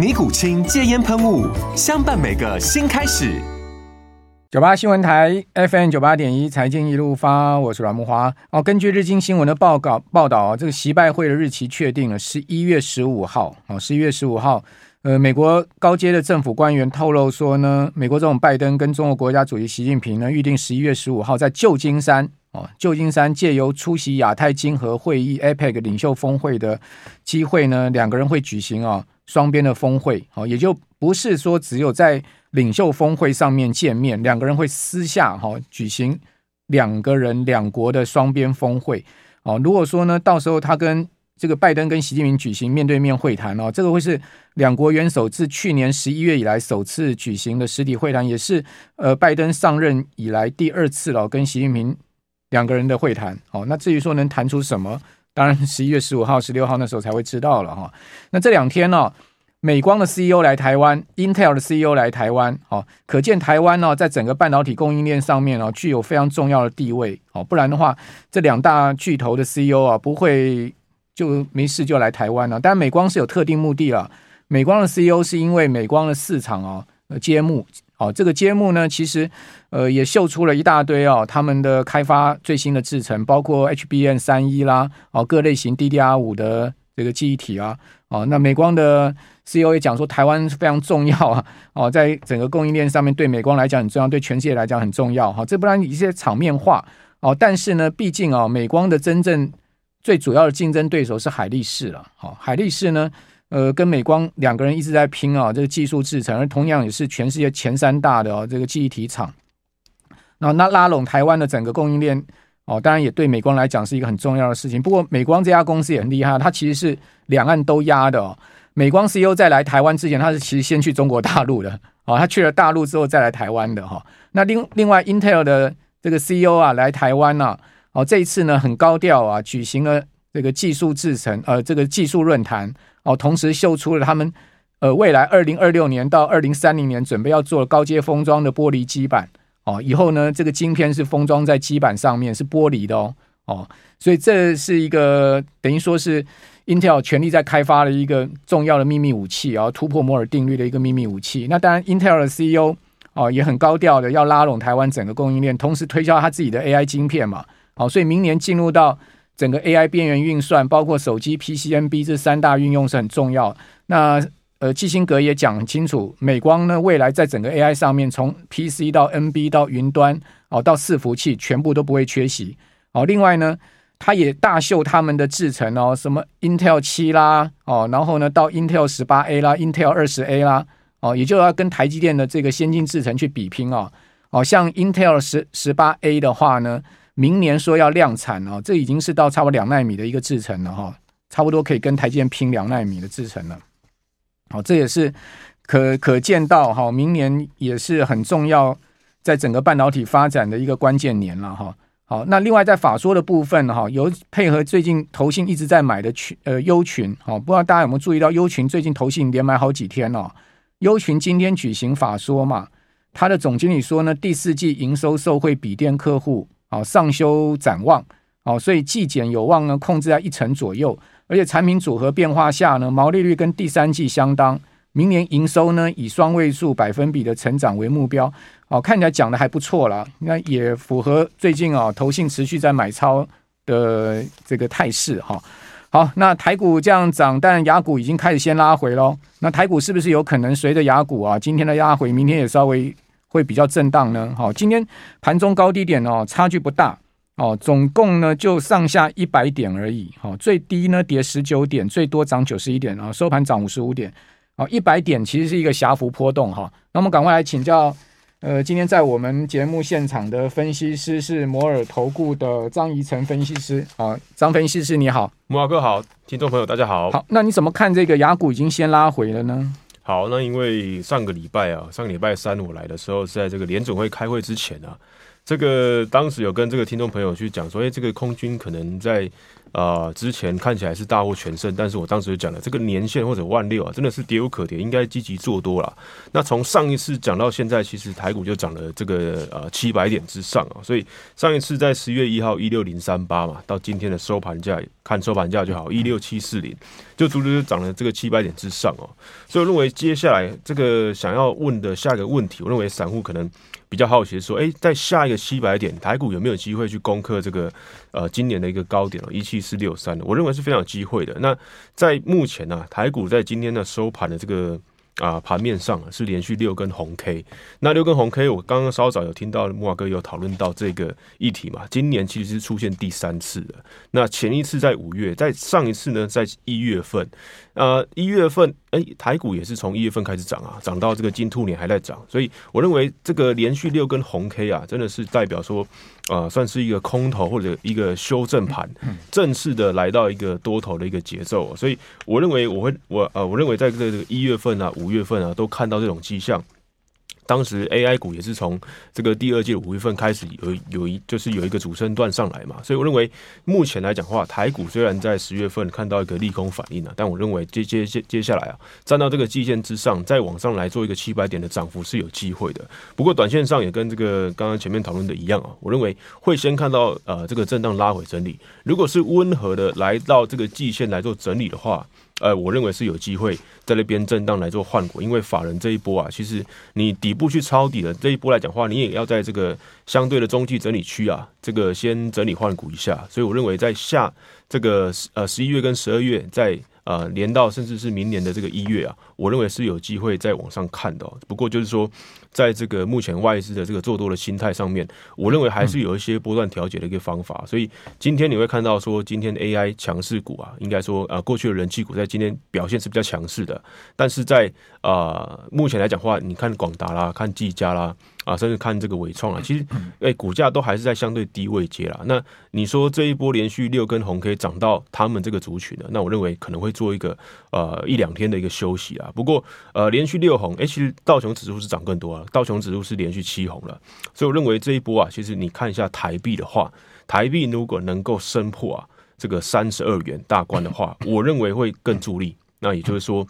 尼古清戒烟喷雾，相伴每个新开始。九八新闻台 FM 九八点一，财经一路发，我是阮木花。哦，根据日经新闻的报告报道啊，这个习拜会的日期确定了，十一月十五号。哦，十一月十五号，呃，美国高阶的政府官员透露说呢，美国总统拜登跟中国国家主席习近平呢，预定十一月十五号在旧金山哦，旧金山借由出席亚太经合会议 APEC 领袖峰会的机会呢，两个人会举行啊。双边的峰会，好，也就不是说只有在领袖峰会上面见面，两个人会私下哈举行两个人两国的双边峰会，哦，如果说呢，到时候他跟这个拜登跟习近平举行面对面会谈哦，这个会是两国元首自去年十一月以来首次举行的实体会谈，也是呃拜登上任以来第二次了跟习近平两个人的会谈，哦，那至于说能谈出什么？当然，十一月十五号、十六号那时候才会知道了哈。那这两天呢、美光的 CEO 来台湾，Intel 的 CEO 来台湾，哦，可见台湾呢，在整个半导体供应链上面哦，具有非常重要的地位哦。不然的话，这两大巨头的 CEO 啊，不会就没事就来台湾了。但美光是有特定目的了。美光的 CEO 是因为美光的市场哦，揭幕。哦，这个揭幕呢，其实呃也秀出了一大堆哦，他们的开发最新的制程，包括 HBM 三一啦，哦各类型 DDR 五的这个记忆体啊，哦那美光的 CEO 也讲说，台湾非常重要啊，哦在整个供应链上面对美光来讲很重要，对全世界来讲很重要哈，这不然一些场面话哦，但是呢，毕竟啊，美光的真正最主要的竞争对手是海力士了，好，海力士呢。呃，跟美光两个人一直在拼啊，这个技术制程，而同样也是全世界前三大的哦，这个记忆体厂。那那拉拢台湾的整个供应链哦，当然也对美光来讲是一个很重要的事情。不过美光这家公司也很厉害，它其实是两岸都压的哦。美光 CEO 在来台湾之前，他是其实先去中国大陆的哦，他去了大陆之后再来台湾的哈。那另另外 Intel 的这个 CEO 啊来台湾呐，哦这一次呢很高调啊，举行了这个技术制程呃这个技术论坛。哦，同时秀出了他们呃未来二零二六年到二零三零年准备要做高阶封装的玻璃基板哦，以后呢这个晶片是封装在基板上面是玻璃的哦哦，所以这是一个等于说是 Intel 全力在开发的一个重要的秘密武器啊，突破摩尔定律的一个秘密武器。那当然，Intel 的 CEO 哦也很高调的要拉拢台湾整个供应链，同时推销他自己的 AI 晶片嘛。好，所以明年进入到。整个 AI 边缘运算，包括手机 PCNB 这三大运用是很重要。那呃，基辛格也讲清楚，美光呢未来在整个 AI 上面，从 PC 到 NB 到云端哦，到伺服器，全部都不会缺席。哦，另外呢，他也大秀他们的制程哦，什么 Intel 七啦，哦，然后呢到 Intel 十八 A 啦，Intel 二十 A 啦，哦，也就要跟台积电的这个先进制程去比拼哦。哦，像 Intel 十十八 A 的话呢。明年说要量产哦，这已经是到差不多两纳米的一个制程了哈，差不多可以跟台积电拼两纳米的制程了。好，这也是可可见到哈，明年也是很重要，在整个半导体发展的一个关键年了哈。好，那另外在法说的部分哈，有配合最近投信一直在买的群呃优群，好，不知道大家有没有注意到优群最近投信连买好几天哦。优群今天举行法说嘛，他的总经理说呢，第四季营收受惠笔电客户。好，上修展望，好，所以季减有望呢控制在一成左右，而且产品组合变化下呢，毛利率跟第三季相当，明年营收呢以双位数百分比的成长为目标，好，看起来讲的还不错啦，那也符合最近啊投信持续在买超的这个态势哈。好，那台股这样涨，但雅股已经开始先拉回喽，那台股是不是有可能随着雅股啊今天的压回，明天也稍微会比较震荡呢？好，今天盘中高低点哦，差距不大哦，总共呢就上下一百点而已。好，最低呢跌十九点，最多涨九十一点啊，收盘涨五十五点。好，一百点其实是一个狭幅波动哈。那我们赶快来请教，呃，今天在我们节目现场的分析师是摩尔投顾的张怡成分析师啊，张分析师你好，摩尔哥好，听众朋友大家好。好，那你怎么看这个雅股已经先拉回了呢？好，那因为上个礼拜啊，上个礼拜三我来的时候是在这个联总会开会之前啊，这个当时有跟这个听众朋友去讲说，哎，这个空军可能在。啊、之前看起来是大获全胜，但是我当时就讲了，这个年限或者万六啊，真的是跌无可跌，应该积极做多了。那从上一次讲到现在，其实台股就涨了这个呃七百点之上啊，所以上一次在十月一号一六零三八嘛，到今天的收盘价看收盘价就好，一六七四零，就足足就涨了这个七百点之上哦。所以我认为接下来这个想要问的下一个问题，我认为散户可能。比较好奇说，哎，在下一个七百点，台股有没有机会去攻克这个呃今年的一个高点哦，一七四六三的？我认为是非常有机会的。那在目前呢、啊，台股在今天的收盘的这个。啊，盘面上是连续六根红 K，那六根红 K，我刚刚稍早有听到慕驊哥有讨论到这个议题嘛？今年其实是出现第三次了。那前一次在五月，在上一次呢，在一月份，呃，一月份，哎，台股也是从一月份开始涨啊，涨到这个金兔年还在涨，所以我认为这个连续六根红 K 啊，真的是代表说。啊、呃，算是一个空头或者一个修正盘，正式的来到一个多头的一个节奏，所以我认为我会我呃，我认为在这个一月份啊、五月份啊，都看到这种迹象。当时 AI 股也是从这个第二季五月份开始有有一就是有一个主升段上来嘛，所以我认为目前来讲话，台股虽然在十月份看到一个利空反应了，但我认为接接接接下来啊，站到这个季线之上，再往上来做一个七百点的涨幅是有机会的。不过短线上也跟这个刚刚前面讨论的一样啊，我认为会先看到呃这个震荡拉回整理，如果是温和的来到这个季线来做整理的话。呃，我认为是有机会在那边震荡来做换股，因为法人这一波啊，其实你底部去抄底的这一波来讲话，你也要在这个相对的中继整理区啊，这个先整理换股一下。所以我认为在下这个呃十一月跟十二月，在呃连到甚至是明年的这个一月啊，我认为是有机会再往上看的。不过就是说。在这个目前外资的这个做多的心态上面，我认为还是有一些波段调节的一个方法。所以今天你会看到说，今天 AI 强势股啊，应该说啊，过去的人气股在今天表现是比较强势的。但是在啊目前来讲的话，你看广达啦，看技嘉啦，啊，甚至看这个伟创啊，其实哎股价都还是在相对低位阶啦。那你说这一波连续六根红可以涨到他们这个族群的？那我认为可能会做一个呃一两天的一个休息啊。不过呃连续六红，哎，其实道琼指数是涨更多啊。道琼指数是连续七红了，所以我认为这一波啊，其实你看一下台币的话，台币如果能够升破啊这个三十二元大关的话，我认为会更助力。那也就是说。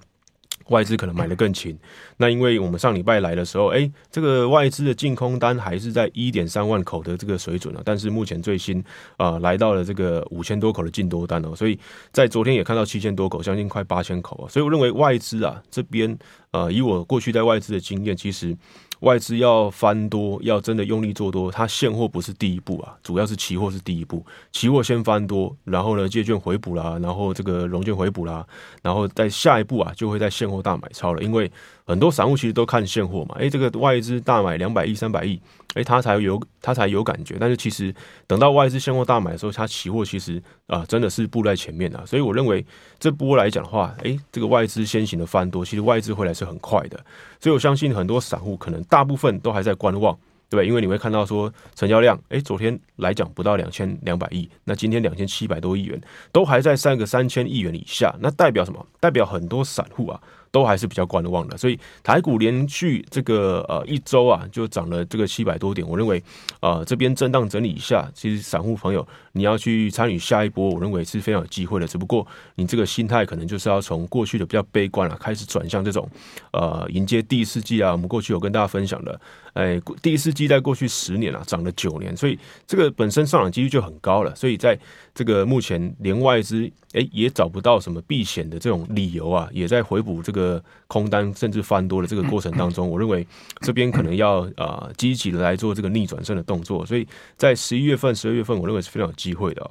外资可能买的更勤，那因为我们上礼拜来的时候，哎、欸，这个外资的净空单还是在一点三万口的这个水准了，但是目前最新啊、呃、来到了这个五千多口的净多单哦，所以在昨天也看到七千多口，将近快八千口啊，所以我认为外资啊这边呃以我过去在外资的经验，其实。外资要翻多，要真的用力做多，它现货不是第一步啊，主要是期货是第一步。期货先翻多，然后呢借券回补啦，然后这个融券回补啦，然后在下一步啊就会在现货大买超了，因为很多散户其实都看现货嘛，诶，这个外资大买两百亿、三百亿。诶，他才有他才有感觉，但是其实等到外资现货大买的时候，他期货其实啊、真的是步在前面的，所以我认为这波来讲的话，诶，这个外资先行的翻多，其实外资回来是很快的，所以我相信很多散户可能大部分都还在观望，对不对？因为你会看到说成交量，诶，昨天来讲不到两千两百亿，那今天两千七百多亿元，都还在三个三千亿元以下，那代表什么？代表很多散户啊。都还是比较观望的，所以台股连续这个呃一周啊，就涨了这个七百多点。我认为，呃，这边震荡整理一下，其实散户朋友你要去参与下一波，我认为是非常有机会的。只不过你这个心态可能就是要从过去的比较悲观啊，开始转向这种呃迎接第四季啊。我们过去有跟大家分享的，哎，第四季在过去十年啊涨了九年，所以这个本身上涨几率就很高了。所以在这个目前连外资哎也找不到什么避险的这种理由啊，也在回补这个。个空单甚至翻多的这个过程当中，我认为这边可能要呃积极的来做这个逆转胜的动作，所以在十一月份、十二月份，我认为是非常有机会的哦。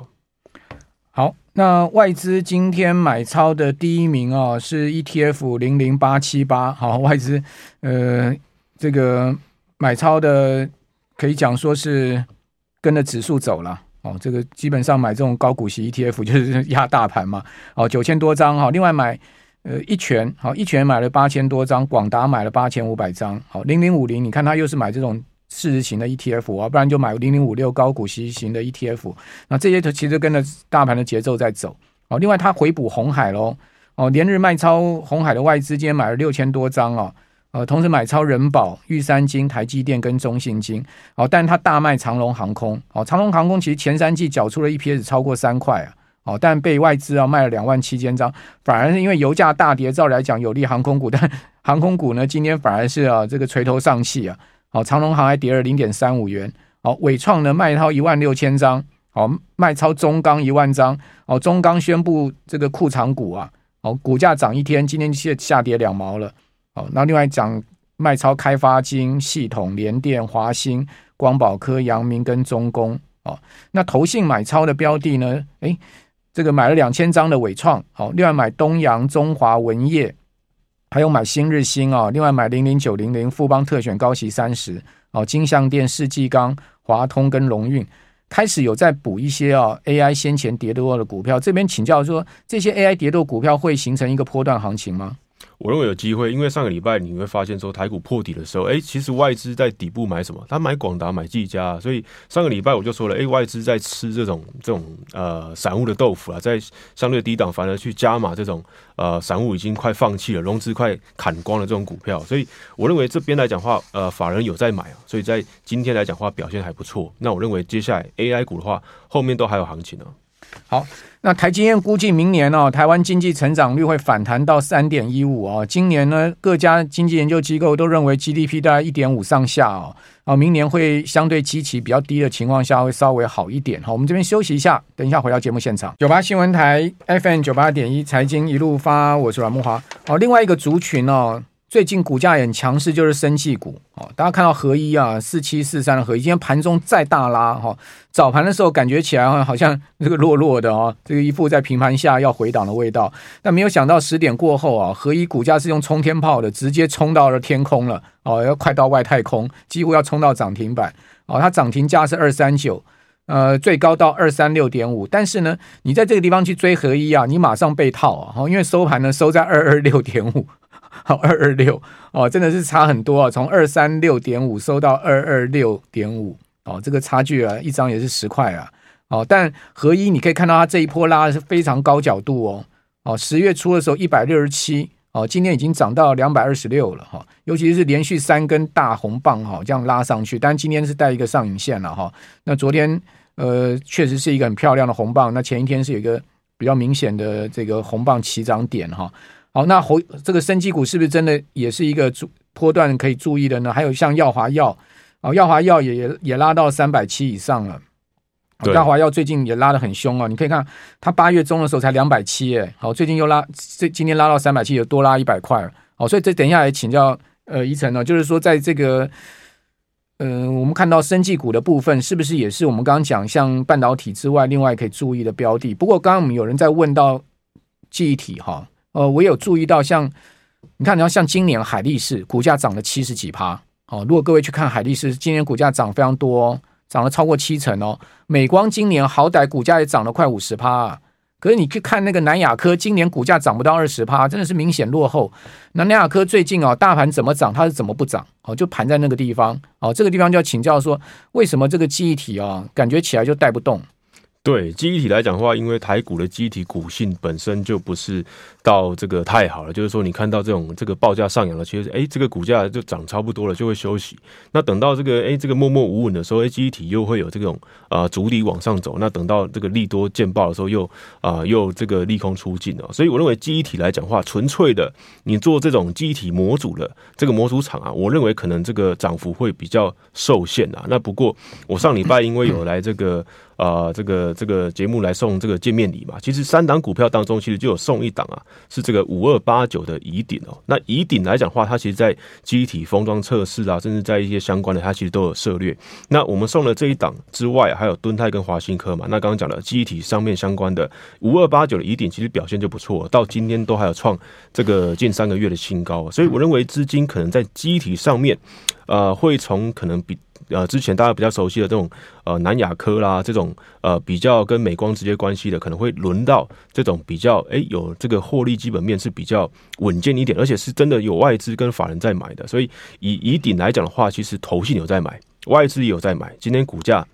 好，那外资今天买超的第一名哦是 ETF 零零八七八，好，外资呃这个买超的可以讲说是跟着指数走了哦，这个基本上买这种高股息 ETF 就是压大盘嘛，哦，九千多张哈，另外买呃一拳好，一拳买了八千多张，广达买了八千五百张，好，零零五零你看他又是买这种市值型的 ETF 啊，不然就买零零五六高股息型的 ETF，那这些其实跟着大盘的节奏在走，哦，另外他回补红海喽，哦，连日卖超红海的外资今天买了六千多张哦。呃，同时买超人保、玉山金、台积电跟中信金，哦，但他大卖长龙航空，哦，长龙航空其实前三季缴出了 EPS 超过三块啊，哦，但被外资啊卖了两万七千张，反而是因为油价大跌，照理来讲有利航空股，但 航空股呢今天反而是啊这个垂头丧气啊，哦，长荣航还跌了零点三五元，哦，伟创呢卖超一万六千张，哦，卖超中钢一万张，哦，中钢宣布这个库藏股啊，哦，股价涨一天，今天下下跌两毛了。哦，那另外讲卖超开发金、系统、联电、华兴、光宝科、阳明跟中工哦。那投信买超的标的呢？诶，这个买了两千张的伟创，好，另外买东阳、中华文业，还有买新日新啊，另外买零零九零零富邦特选高息三十，哦，金相电、世纪钢、华通跟龙运开始有在补一些啊 AI 先前跌多的股票。这边请教说，这些 AI 跌多股票会形成一个波段行情吗？我认为有机会，因为上个礼拜你会发现说台股破底的时候，哎，其实外资在底部买什么？他买广达、买技嘉，所以上个礼拜我就说了，哎，外资在吃这种这种呃散户的豆腐啊，在相对低档反而去加码这种呃散户已经快放弃了、融资快砍光了这种股票，所以我认为这边来讲话，呃，法人有在买啊，所以在今天来讲话表现还不错。那我认为接下来 AI 股的话，后面都还有行情呢、啊。好，那台积电估计明年哦，台湾经济成长率会反弹到三点一五哦。今年呢，各家经济研究机构都认为 GDP 大概一点五上下哦。啊，明年会相对基期比较低的情况下，会稍微好一点。好，我们这边休息一下，等一下回到节目现场。九八新闻台 FM 九八点一财经一路发，我是阮慕驊。哦，另外一个族群哦。最近股价也很强势，就是生气股哦。大家看到合一啊，四七四三的合一，今天盘中再大拉哈。早盘的时候感觉起来好像这个弱弱的哦，这个一副在平盘下要回档的味道。但没有想到十点过后啊，合一股价是用冲天炮的，直接冲到了天空了哦，要快到外太空，几乎要冲到涨停板哦。它涨停价是二三九，呃，最高到二三六点五。但是呢，你在这个地方去追合一啊，你马上被套啊，因为收盘呢收在二二六点五。好，二二六哦，真的是差很多啊！从二三六点五收到二二六点五哦，这个差距啊，一张也是十块啊！哦，但合一你可以看到它这一波拉是非常高角度哦哦，十月初的时候一百六十七哦，今天已经涨到两百二十六了哈，尤其是连续三根大红棒哈，这样拉上去，但今天是带一个上影线了哈。那昨天呃，确实是一个很漂亮的红棒，那前一天是有一个比较明显的这个红棒起涨点哈。好，那猴这个生技股是不是真的也是一个主波段可以注意的呢？还有像耀华药，哦，耀华药也也也拉到三百七以上了。耀华药最近也拉的很凶啊！你可以看它八月中的时候才两百七，哎，好，最近又拉，这今天拉到三百七，又多拉一百块。好，所以这等一下来请教呃宜晨呢，就是说在这个嗯、呃，我们看到生技股的部分，是不是也是我们刚刚讲像半导体之外，另外可以注意的标的？不过刚刚我们有人在问到记忆体哈。呃，我有注意到像，你看，你要像今年海力士股价涨了七十几趴哦。如果各位去看海力士，今年股价涨非常多，哦，涨了超过七成哦。美光今年好歹股价也涨了快五十趴啊，可是你去看那个南亚科，今年股价涨不到二十趴，真的是明显落后。那南亚科最近哦，大盘怎么涨，它是怎么不涨？哦，就盘在那个地方哦。这个地方就要请教说，为什么这个记忆体，哦，感觉起来就带不动？对记忆体来讲的话，因为台股的记忆体股性本身就不是到这个太好了，就是说你看到这种这个报价上扬了，其实哎，这个股价就涨差不多了，就会休息。那等到这个哎，这个默默无闻的时候，哎，记忆体又会有这种啊筑底往上走。那等到这个利多见报的时候又，又啊又这个利空出尽了。所以我认为记忆体来讲的话，纯粹的你做这种记忆体模组的这个模组厂啊，我认为可能这个涨幅会比较受限啊。那不过我上礼拜因为有来这个。呃这个这个节目来送这个见面礼嘛。其实三档股票当中，其实就有送一档啊，是这个五二八九的宜鼎哦。那宜鼎来讲的话，它其实在机体封装测试啊，甚至在一些相关的，它其实都有涉猎。那我们送了这一档之外，还有敦泰跟华新科嘛。那刚刚讲了机体上面相关的五二八九的宜鼎，其实表现就不错，到今天都还有创这个近三个月的新高。所以我认为资金可能在机体上面，呃，会从可能比呃之前大家比较熟悉的这种呃南亚科啦，这种呃比较跟美光直接关系的，可能会轮到这种比较哎、有这个获利基本面是比较稳健一点，而且是真的有外资跟法人在买的。所以以以鼎来讲的话，其实投信有在买，外资也有在买。今天股价。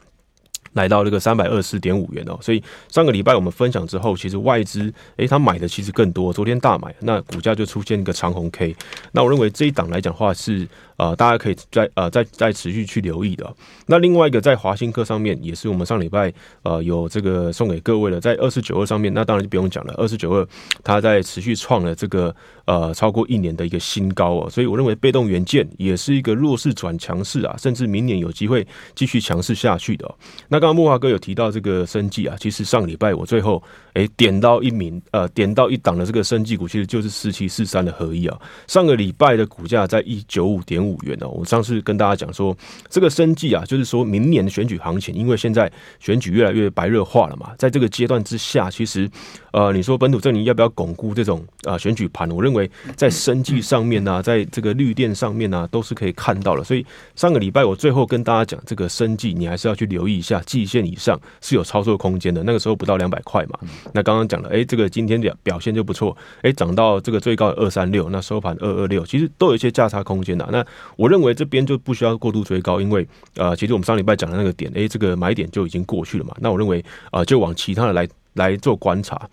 来到这个三百二十点五元哦，所以上个礼拜我们分享之后，其实外资诶，他买的其实更多，昨天大买，那股价就出现一个长红 K。那我认为这一档来讲话是呃，大家可以再呃再再持续去留意的。那另外一个在华新科上面，也是我们上礼拜呃有这个送给各位的，在二四九二上面，那当然就不用讲了，二四九二它在持续创了这个呃超过一年的一个新高哦，所以我认为被动元件也是一个弱势转强势啊，甚至明年有机会继续强势下去的。那刚木华哥有提到这个生计啊，其实上礼拜我最后诶点到一名呃点到一档的这个生计股，其实就是四七四三的合一啊。上个礼拜的股价在一九五点五元哦。我上次跟大家讲说，这个生计啊，就是说明年的选举行情，因为现在选举越来越白热化了嘛，在这个阶段之下，其实呃你说本土阵营要不要巩固这种啊选举盘？我认为在生计上面呢、啊，在这个绿电上面呢、啊，都是可以看到的。所以上个礼拜我最后跟大家讲，这个生计你还是要去留意一下季线以上是有操作空间的，那个时候不到两百块嘛。那刚刚讲了，哎，这个今天表表现就不错，哎，涨到这个最高二三六，那收盘二二六，其实都有一些价差空间的。那我认为这边就不需要过度追高，因为呃，其实我们上礼拜讲的那个点，哎，这个买点就已经过去了嘛。那我认为啊、就往其他的来来做观察。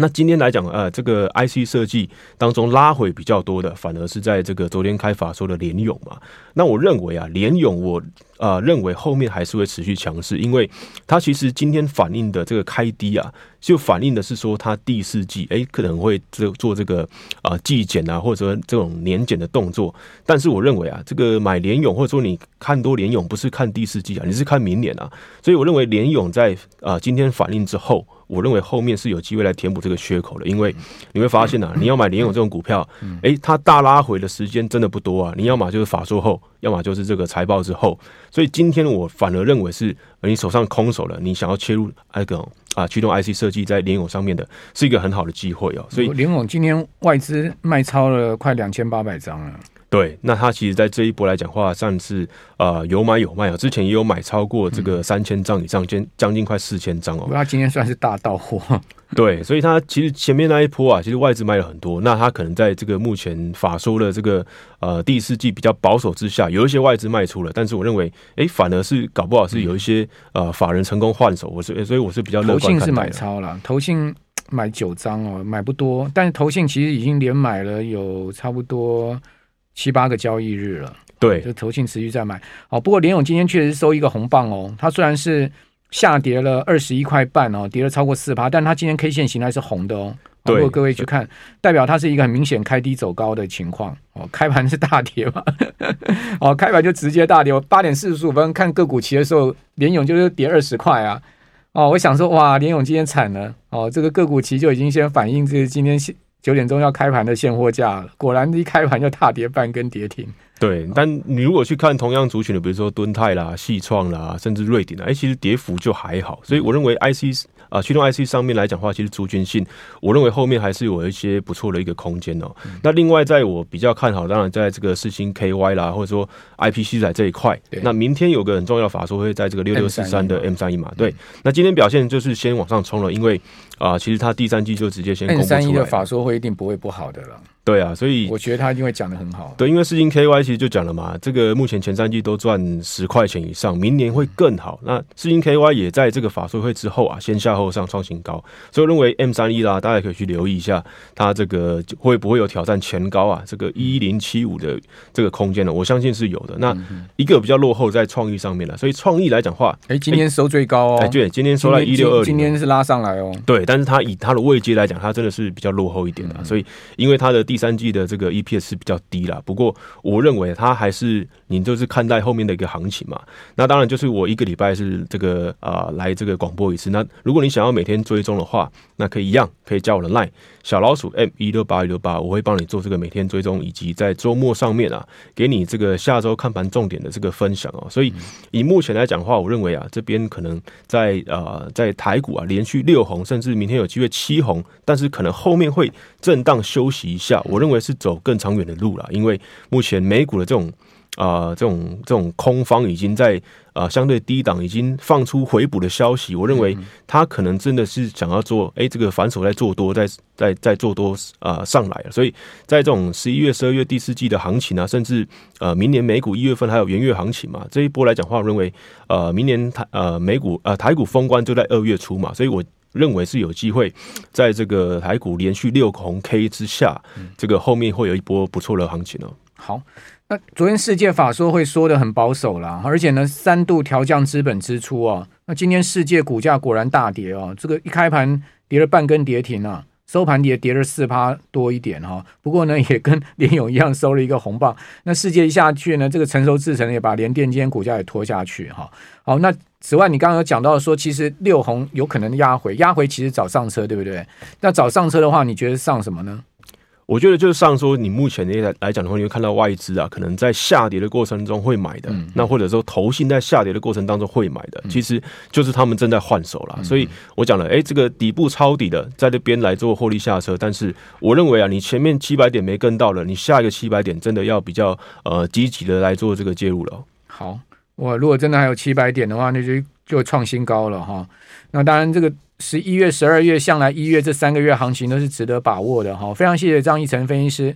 那今天来讲，呃，这个 IC 设计当中拉回比较多的，反而是在这个昨天开法说的联咏嘛。那我认为啊，联咏我呃认为后面还是会持续强势，因为它其实今天反映的这个开低啊，就反映的是说它第四季诶可能会做做这个啊季减啊，或者说这种年减的动作。但是我认为啊，这个买联咏或者说你看多联咏，不是看第四季啊，你是看明年啊。所以我认为联咏在啊今天反映之后。我认为后面是有机会来填补这个缺口的，因为你会发现啊，你要买联咏这种股票，诶，它大拉回的时间真的不多啊。你要么就是法说后，要么就是这个财报之后。所以今天我反而认为是你手上空手了，你想要切入那个啊驱动 IC 设计在联咏上面的，是一个很好的机会哦。所以联咏今天外资卖超了快两千八百张了。对，那他其实，在这一波来讲话，上次呃有买有卖啊，之前也有买超过这个三千张以上，将将近快四千张哦。那今天算是大到货。对，所以他其实前面那一波啊，其实外资卖了很多。那他可能在这个目前法说的这个呃第四季比较保守之下，有一些外资卖出了。但是我认为，哎，反而是搞不好是有一些呃法人成功换手。我是所以我是比较乐观。投信是买超了，投信买九张哦，买不多，但是投信其实已经连买了有差不多。七八个交易日了，对，就投信持续在买。哦，不过联勇今天确实收一个红棒哦，它虽然是下跌了二十一块半哦，跌了超过四趴，但它今天 K 线形态是红的哦。如果各位去看，代表它是一个很明显开低走高的情况哦。开盘是大跌嘛？哦，开盘就直接大跌。我八点四十五分看个股期的时候，联勇就是跌二十块啊。哦，我想说哇，联勇今天惨了哦，这个个股期就已经先反映这个今天九点钟要开盘的现货价，果然一开盘就大跌半根跌停。对，但你如果去看同样族群的，比如说敦泰啦、细创啦，甚至瑞鼎啦，哎，其实跌幅就还好。所以我认为 IC 啊，驱动 IC 上面来讲的话，其实族群性，我认为后面还是有一些不错的一个空间哦。嗯、那另外，在我比较看好，当然在这个四星 KY 啦，或者说 IPC 在这一块。那明天有个很重要的法说会在这个六六四三的 M 三一嘛。对，那今天表现就是先往上冲了，因为啊，其实它第三季就直接先公布出来。M 三一的法说会一定不会不好的了。对啊，所以我觉得他一定会讲的很好。对，因为世金 KY 其实就讲了嘛，这个目前前三季都赚十块钱以上，明年会更好。那世金 KY 也在这个法说会之后啊，先下后上创新高，所以我认为 M 三一啦，大家可以去留意一下，它这个会不会有挑战前高啊？这个一零七五的这个空间呢？我相信是有的。那一个比较落后在创意上面了，所以创意来讲的话，哎，今天收最高哦，哎，对，今天收到一六二零，今天是拉上来哦。对，但是它以它的位阶来讲，它真的是比较落后一点的，所以因为它的。第三季的这个 EPS 是比较低啦。不过我认为它还是你就是看待后面的一个行情嘛。那当然就是我一个礼拜是这个啊、来这个广播一次。那如果你想要每天追踪的话，那可以一样可以加我的 Line 小老鼠 M 一六八一六八，我会帮你做这个每天追踪，以及在周末上面啊给你这个下周看盘重点的这个分享哦。所以以目前来讲的话，我认为啊这边可能在呃在台股啊连续六红，甚至明天有机会七红，但是可能后面会震荡休息一下。我认为是走更长远的路了，因为目前美股的这种。啊、呃，这种这种空方已经在啊、呃、相对低档已经放出回补的消息，我认为他可能真的是想要做，哎，这个反手在做多，在在在做多啊、呃、上来了。所以在这种十一月、十二月第四季的行情啊，甚至呃明年美股一月份还有元月行情嘛，这一波来讲的话，我认为呃明年台呃美股呃台股封关就在二月初嘛，所以我认为是有机会在这个台股连续六个红 K 之下，这个后面会有一波不错的行情哦。好。那昨天世界法说会说的很保守啦，而且呢三度调降资本支出啊。那今天世界股价果然大跌哦，这个一开盘跌了半根跌停啊，收盘跌跌了四趴多一点哈。不过呢 也跟联勇一样收了一个红棒。那世界一下去呢，这个成熟制成也把联电今天股价也拖下去哈。好，那此外你刚刚有讲到说，其实六红有可能压回，压回其实早上车对不对？那早上车的话，你觉得上什么呢？我觉得就是上说，你目前来来讲的话，你会看到外资啊，可能在下跌的过程中会买的，嗯、那或者说投信在下跌的过程当中会买的，嗯、其实就是他们正在换手啦。嗯、所以我讲了，哎、欸，这个底部抄底的在这边来做获利下车，但是我认为啊，你前面七百点没跟到了，你下一个七百点真的要比较呃积极的来做这个介入了。好，我如果真的还有七百点的话，那就就创新高了哈。那当然这个。十一月、十二月，向来一月这三个月行情都是值得把握的哈。非常谢谢张一成分析师。